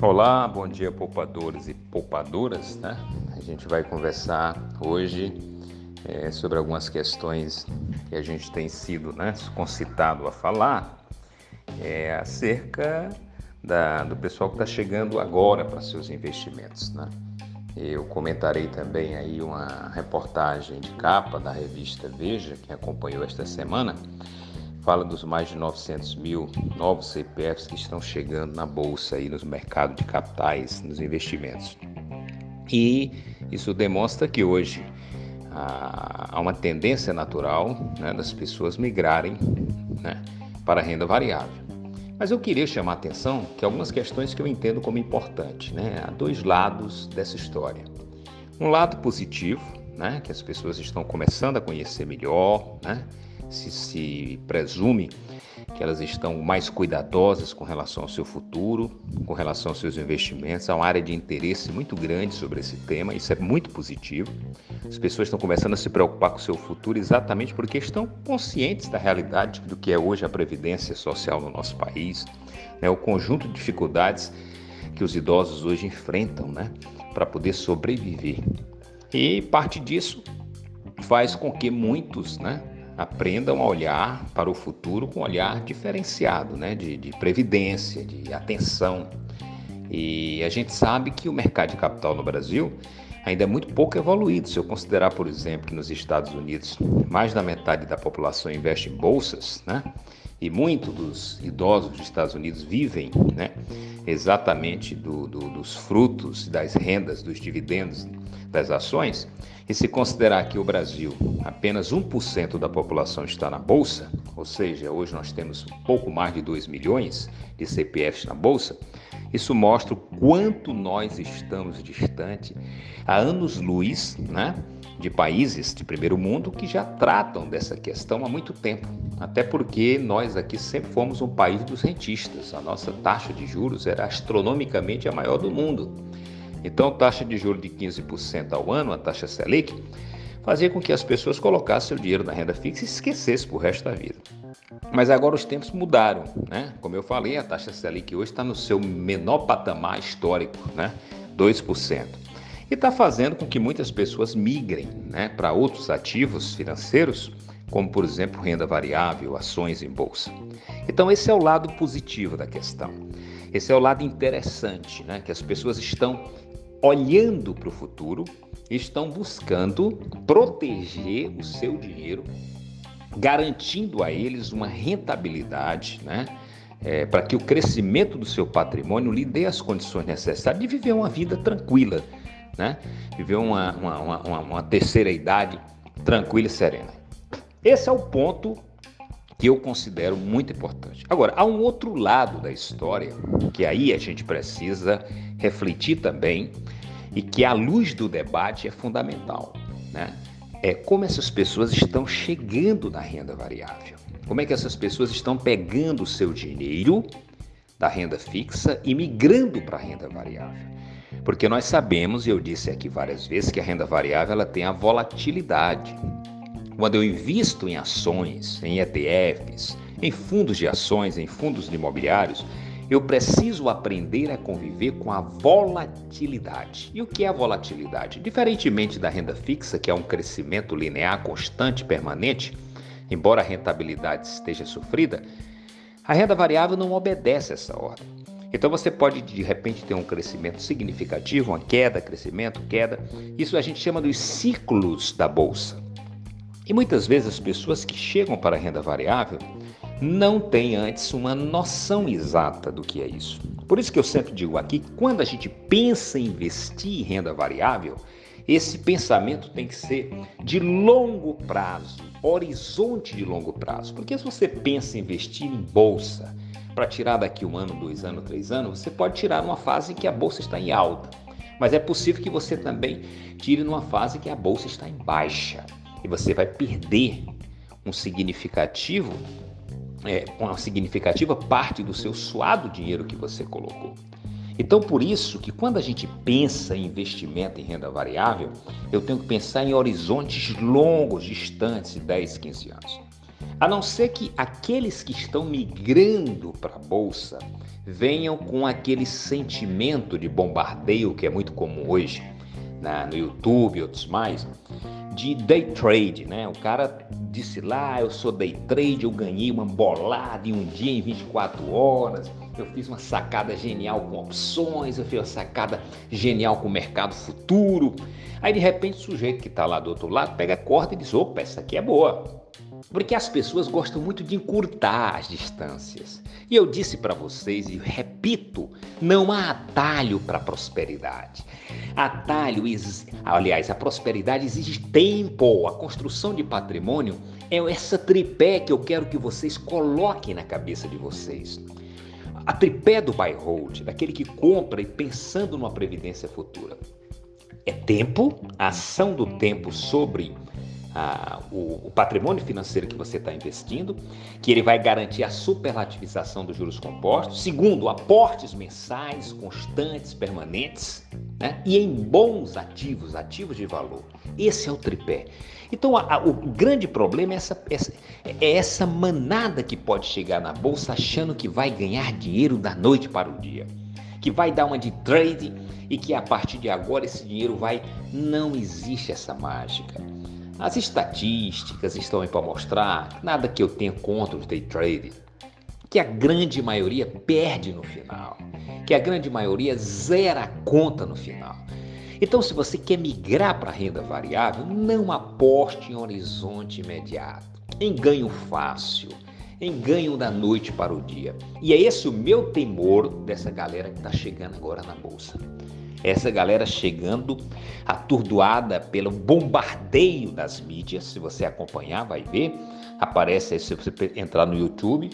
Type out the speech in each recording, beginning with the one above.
Olá, bom dia poupadores e poupadoras, né? A gente vai conversar hoje é, sobre algumas questões que a gente tem sido né, concitado a falar é, acerca da, do pessoal que está chegando agora para seus investimentos, né? Eu comentarei também aí uma reportagem de capa da revista Veja, que acompanhou esta semana, fala dos mais de 900 mil novos CPFs que estão chegando na bolsa aí nos mercados de capitais, nos investimentos. E isso demonstra que hoje há uma tendência natural né, das pessoas migrarem né, para a renda variável. Mas eu queria chamar a atenção que algumas questões que eu entendo como importantes. Né? Há dois lados dessa história. Um lado positivo, né, que as pessoas estão começando a conhecer melhor, né, se, se presume que elas estão mais cuidadosas com relação ao seu futuro, com relação aos seus investimentos. Há uma área de interesse muito grande sobre esse tema, isso é muito positivo. As pessoas estão começando a se preocupar com o seu futuro exatamente porque estão conscientes da realidade do que é hoje a previdência social no nosso país, né? o conjunto de dificuldades que os idosos hoje enfrentam né? para poder sobreviver. E parte disso faz com que muitos, né? Aprendam a olhar para o futuro com um olhar diferenciado, né? de, de previdência, de atenção. E a gente sabe que o mercado de capital no Brasil ainda é muito pouco evoluído. Se eu considerar, por exemplo, que nos Estados Unidos mais da metade da população investe em bolsas, né? e muitos dos idosos dos Estados Unidos vivem né? exatamente do, do, dos frutos, das rendas, dos dividendos das ações, e se considerar que o Brasil, apenas 1% da população está na Bolsa, ou seja, hoje nós temos pouco mais de 2 milhões de CPFs na Bolsa, isso mostra o quanto nós estamos distante, há anos-luz, né, de países de primeiro mundo que já tratam dessa questão há muito tempo. Até porque nós aqui sempre fomos um país dos rentistas. A nossa taxa de juros era astronomicamente a maior do mundo. Então, taxa de juros de 15% ao ano, a taxa Selic, fazia com que as pessoas colocassem seu dinheiro na renda fixa e esquecessem por resto da vida. Mas agora os tempos mudaram, né? Como eu falei, a taxa Selic hoje está no seu menor patamar histórico, né? 2%. E está fazendo com que muitas pessoas migrem né, para outros ativos financeiros, como por exemplo renda variável, ações em bolsa. Então esse é o lado positivo da questão. Esse é o lado interessante, né? Que as pessoas estão olhando para o futuro, estão buscando proteger o seu dinheiro, garantindo a eles uma rentabilidade, né? É, para que o crescimento do seu patrimônio lhe dê as condições necessárias de viver uma vida tranquila, né? Viver uma, uma, uma, uma terceira idade tranquila e serena. Esse é o ponto que eu considero muito importante. Agora, há um outro lado da história que aí a gente precisa refletir também e que à luz do debate é fundamental, né? É como essas pessoas estão chegando na renda variável. Como é que essas pessoas estão pegando o seu dinheiro da renda fixa e migrando para a renda variável? Porque nós sabemos, e eu disse aqui várias vezes, que a renda variável ela tem a volatilidade. Quando eu invisto em ações, em ETFs, em fundos de ações, em fundos imobiliários, eu preciso aprender a conviver com a volatilidade. E o que é a volatilidade? Diferentemente da renda fixa, que é um crescimento linear constante, permanente, embora a rentabilidade esteja sofrida, a renda variável não obedece essa ordem. Então você pode de repente ter um crescimento significativo, uma queda, crescimento, queda. Isso a gente chama dos ciclos da bolsa. E muitas vezes as pessoas que chegam para a renda variável não têm antes uma noção exata do que é isso. Por isso que eu sempre digo aqui, quando a gente pensa em investir em renda variável, esse pensamento tem que ser de longo prazo, horizonte de longo prazo. Porque se você pensa em investir em bolsa para tirar daqui um ano, dois anos, três anos, você pode tirar numa fase em que a bolsa está em alta. Mas é possível que você também tire numa fase em que a bolsa está em baixa você vai perder um significativo, é, uma significativa parte do seu suado dinheiro que você colocou. Então, por isso que quando a gente pensa em investimento em renda variável, eu tenho que pensar em horizontes longos, distantes, 10, 15 anos. A não ser que aqueles que estão migrando para a bolsa venham com aquele sentimento de bombardeio que é muito comum hoje na, no YouTube e outros mais, de day trade, né? O cara disse lá, eu sou day trade, eu ganhei uma bolada em um dia em 24 horas, eu fiz uma sacada genial com opções, eu fiz uma sacada genial com o mercado futuro. Aí de repente o sujeito que está lá do outro lado pega a corda e diz: opa, essa aqui é boa. Porque as pessoas gostam muito de encurtar as distâncias. E eu disse para vocês e repito, não há atalho para a prosperidade. Atalho, aliás, a prosperidade exige tempo. A construção de patrimônio é essa tripé que eu quero que vocês coloquem na cabeça de vocês. A tripé do buy hold, daquele que compra e pensando numa previdência futura. É tempo, a ação do tempo sobre a, o, o, patrimônio financeiro que você está investindo, que ele vai garantir a superlativização dos juros compostos. Segundo, aportes mensais, constantes, permanentes, né? e em bons ativos, ativos de valor. Esse é o tripé. Então, a, a, o grande problema é essa, essa, é essa manada que pode chegar na bolsa achando que vai ganhar dinheiro da noite para o dia, que vai dar uma de trading e que a partir de agora esse dinheiro vai. Não existe essa mágica. As estatísticas estão aí para mostrar, nada que eu tenha contra os day trading, que a grande maioria perde no final, que a grande maioria zera a conta no final. Então, se você quer migrar para renda variável, não aposte em horizonte imediato, em ganho fácil, em ganho da noite para o dia. E é esse o meu temor dessa galera que está chegando agora na bolsa. Essa galera chegando atordoada pelo bombardeio das mídias, se você acompanhar, vai ver. Aparece aí, se você entrar no YouTube,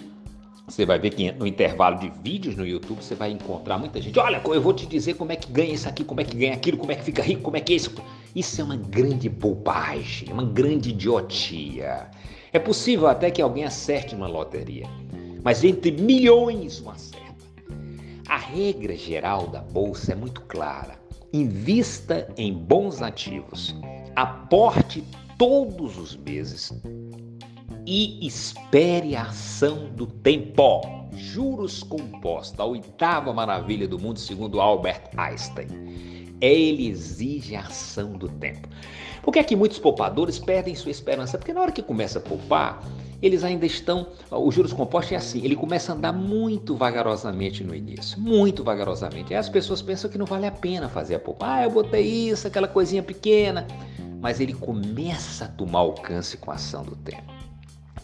você vai ver que no intervalo de vídeos no YouTube você vai encontrar muita gente. Olha, eu vou te dizer como é que ganha isso aqui, como é que ganha aquilo, como é que fica rico, como é que é isso. Isso é uma grande bobagem, uma grande idiotia. É possível até que alguém acerte uma loteria, mas entre milhões um acerta. A regra geral da bolsa é muito clara. Invista em bons ativos, aporte todos os meses e espere a ação do tempo. Juros compostos, a oitava maravilha do mundo, segundo Albert Einstein. Ele exige a ação do tempo. Por que é que muitos poupadores perdem sua esperança? Porque na hora que começa a poupar, eles ainda estão. Os juros compostos é assim, ele começa a andar muito vagarosamente no início, muito vagarosamente. Aí as pessoas pensam que não vale a pena fazer a poupa. Ah, eu botei isso, aquela coisinha pequena. Mas ele começa a tomar alcance com a ação do tempo.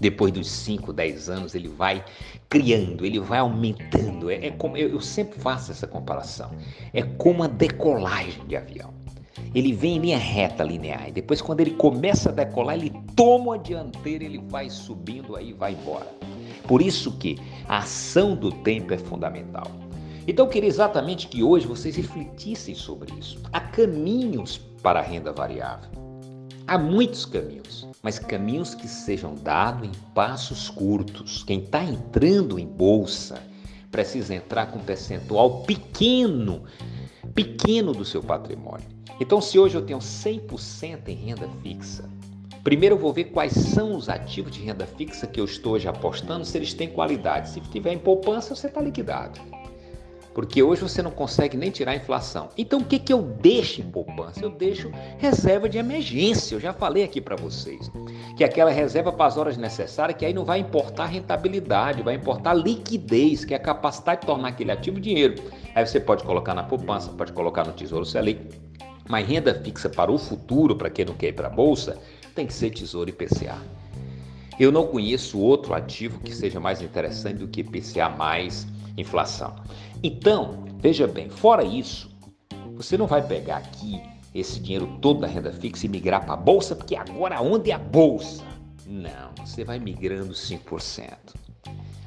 Depois dos 5, 10 anos, ele vai criando, ele vai aumentando. É, é como eu, eu sempre faço essa comparação. É como a decolagem de avião. Ele vem em linha reta linear. E depois, quando ele começa a decolar, ele toma a dianteira, ele vai subindo aí vai embora. Por isso que a ação do tempo é fundamental. Então, eu queria exatamente que hoje vocês refletissem sobre isso. Há caminhos para a renda variável. Há muitos caminhos, mas caminhos que sejam dados em passos curtos. Quem está entrando em bolsa precisa entrar com um percentual pequeno, pequeno do seu patrimônio. Então, se hoje eu tenho 100% em renda fixa, primeiro eu vou ver quais são os ativos de renda fixa que eu estou hoje apostando, se eles têm qualidade. Se tiver em poupança, você está liquidado. Porque hoje você não consegue nem tirar a inflação. Então o que, que eu deixo em poupança? Eu deixo reserva de emergência. Eu já falei aqui para vocês. Que aquela reserva para as horas necessárias, que aí não vai importar rentabilidade, vai importar liquidez, que é a capacidade de tornar aquele ativo dinheiro. Aí você pode colocar na poupança, pode colocar no Tesouro Selic, mas renda fixa para o futuro, para quem não quer ir para a bolsa, tem que ser Tesouro IPCA. Eu não conheço outro ativo que seja mais interessante do que IPCA mais inflação. Então, veja bem, fora isso, você não vai pegar aqui esse dinheiro todo da renda fixa e migrar para a bolsa, porque agora onde é a bolsa? Não, você vai migrando 5%.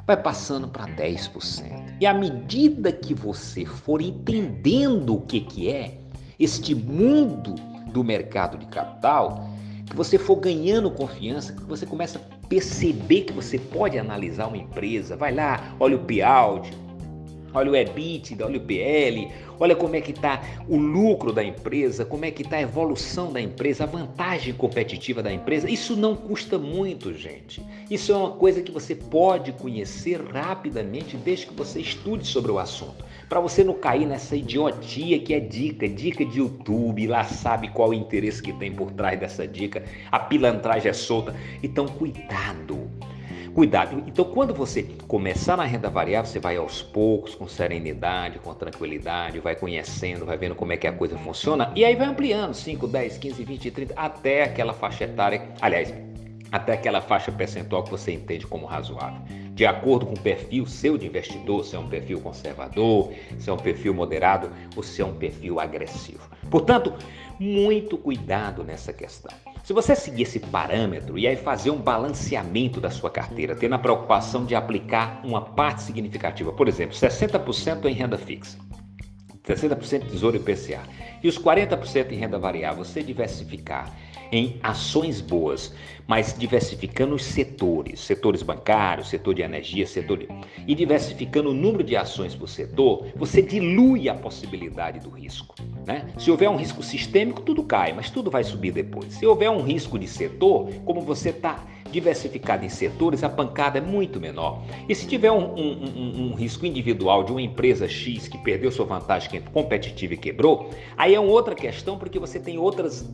Vai passando para 10%. E à medida que você for entendendo o que, que é, este mundo do mercado de capital, que você for ganhando confiança, que você começa a perceber que você pode analisar uma empresa, vai lá, olha o payout, olha o EBITDA, olha o PL, olha como é que está o lucro da empresa, como é que está a evolução da empresa, a vantagem competitiva da empresa. Isso não custa muito, gente. Isso é uma coisa que você pode conhecer rapidamente desde que você estude sobre o assunto. Para você não cair nessa idiotia que é dica, dica de YouTube, lá sabe qual o interesse que tem por trás dessa dica, a pilantragem é solta. Então, cuidado. Cuidado. Então, quando você começar na renda variável, você vai aos poucos, com serenidade, com tranquilidade, vai conhecendo, vai vendo como é que a coisa funciona e aí vai ampliando 5, 10, 15, 20, 30, até aquela faixa etária, aliás, até aquela faixa percentual que você entende como razoável. De acordo com o perfil seu de investidor, se é um perfil conservador, se é um perfil moderado ou se é um perfil agressivo. Portanto, muito cuidado nessa questão. Se você seguir esse parâmetro e aí fazer um balanceamento da sua carteira, tendo a preocupação de aplicar uma parte significativa, por exemplo, 60% em renda fixa, 60% tesouro IPCA e os 40% em renda variável, você diversificar em ações boas, mas diversificando os setores, setores bancários, setor de energia, setor de... e diversificando o número de ações por setor, você dilui a possibilidade do risco. Né? Se houver um risco sistêmico, tudo cai, mas tudo vai subir depois. Se houver um risco de setor, como você está diversificado em setores, a pancada é muito menor. E se tiver um, um, um, um, risco individual de uma empresa X que perdeu sua vantagem competitiva e quebrou, aí é outra questão, porque você tem outras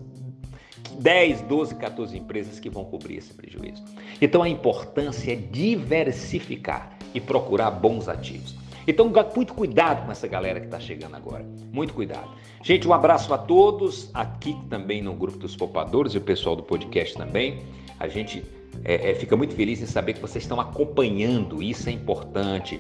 10, 12, 14 empresas que vão cobrir esse prejuízo. Então a importância é diversificar e procurar bons ativos. Então, muito cuidado com essa galera que está chegando agora. Muito cuidado. Gente, um abraço a todos, aqui também no grupo dos poupadores e o pessoal do podcast também. A gente é, é, fica muito feliz em saber que vocês estão acompanhando, isso é importante.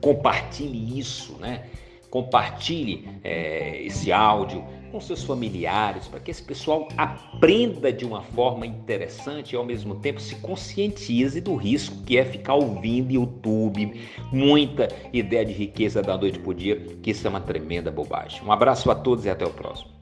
Compartilhe isso, né? Compartilhe é, esse áudio, com seus familiares, para que esse pessoal aprenda de uma forma interessante e ao mesmo tempo se conscientize do risco que é ficar ouvindo YouTube, muita ideia de riqueza da noite por dia, que isso é uma tremenda bobagem. Um abraço a todos e até o próximo.